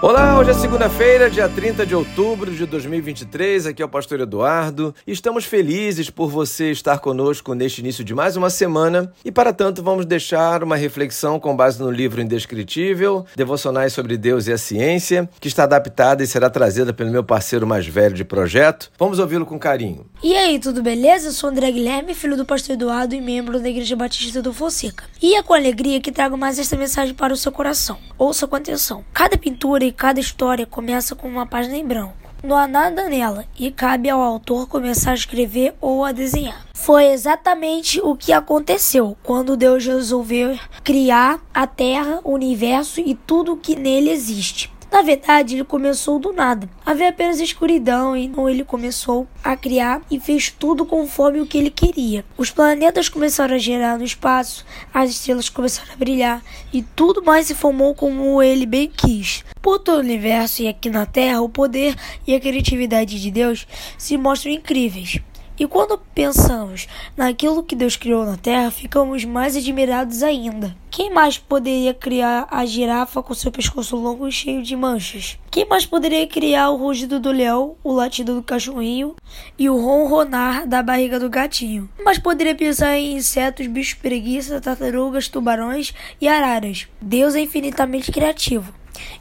Olá, hoje é segunda-feira, dia 30 de outubro de 2023. Aqui é o pastor Eduardo. Estamos felizes por você estar conosco neste início de mais uma semana e, para tanto, vamos deixar uma reflexão com base no livro Indescritível, Devocionais sobre Deus e a Ciência, que está adaptada e será trazida pelo meu parceiro mais velho de projeto. Vamos ouvi-lo com carinho. E aí, tudo beleza? Eu sou André Guilherme, filho do pastor Eduardo e membro da Igreja Batista do Fonseca. E é com alegria que trago mais esta mensagem para o seu coração. Ouça com atenção. Cada pintura cada história começa com uma página em branco. Não há nada nela e cabe ao autor começar a escrever ou a desenhar. Foi exatamente o que aconteceu quando Deus resolveu criar a Terra, o universo e tudo o que nele existe. Na verdade, ele começou do nada. Havia apenas escuridão, então ele começou a criar e fez tudo conforme o que ele queria. Os planetas começaram a gerar no espaço, as estrelas começaram a brilhar e tudo mais se formou como ele bem quis. Por todo o universo e aqui na Terra, o poder e a criatividade de Deus se mostram incríveis. E quando pensamos naquilo que Deus criou na Terra, ficamos mais admirados ainda. Quem mais poderia criar a girafa com seu pescoço longo e cheio de manchas? Quem mais poderia criar o rugido do leão, o latido do cachorrinho e o ronronar da barriga do gatinho? Mas poderia pensar em insetos, bichos preguiça, tartarugas, tubarões e araras. Deus é infinitamente criativo.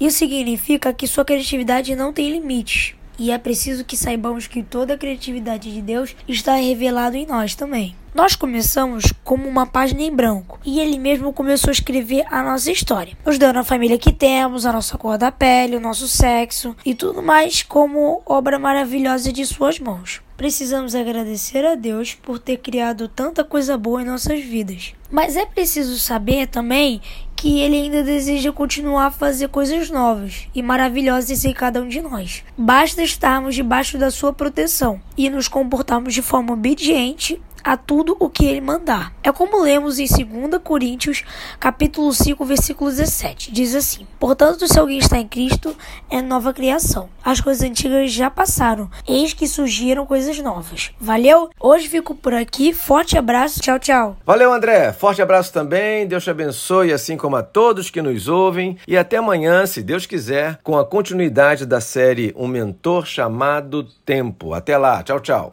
Isso significa que sua criatividade não tem limites. E é preciso que saibamos que toda a criatividade de Deus está revelada em nós também. Nós começamos como uma página em branco e ele mesmo começou a escrever a nossa história, nos dando a família que temos, a nossa cor da pele, o nosso sexo e tudo mais como obra maravilhosa de suas mãos. Precisamos agradecer a Deus por ter criado tanta coisa boa em nossas vidas. Mas é preciso saber também que ele ainda deseja continuar a fazer coisas novas e maravilhosas em cada um de nós. Basta estarmos debaixo da sua proteção e nos comportarmos de forma obediente a tudo o que ele mandar. É como lemos em 2 Coríntios, capítulo 5, versículo 17. Diz assim: Portanto, se alguém está em Cristo, é nova criação. As coisas antigas já passaram, eis que surgiram coisas novas. Valeu? Hoje fico por aqui. Forte abraço. Tchau, tchau. Valeu, André. Forte abraço também. Deus te abençoe, assim como a todos que nos ouvem. E até amanhã, se Deus quiser, com a continuidade da série Um Mentor Chamado Tempo. Até lá. Tchau, tchau.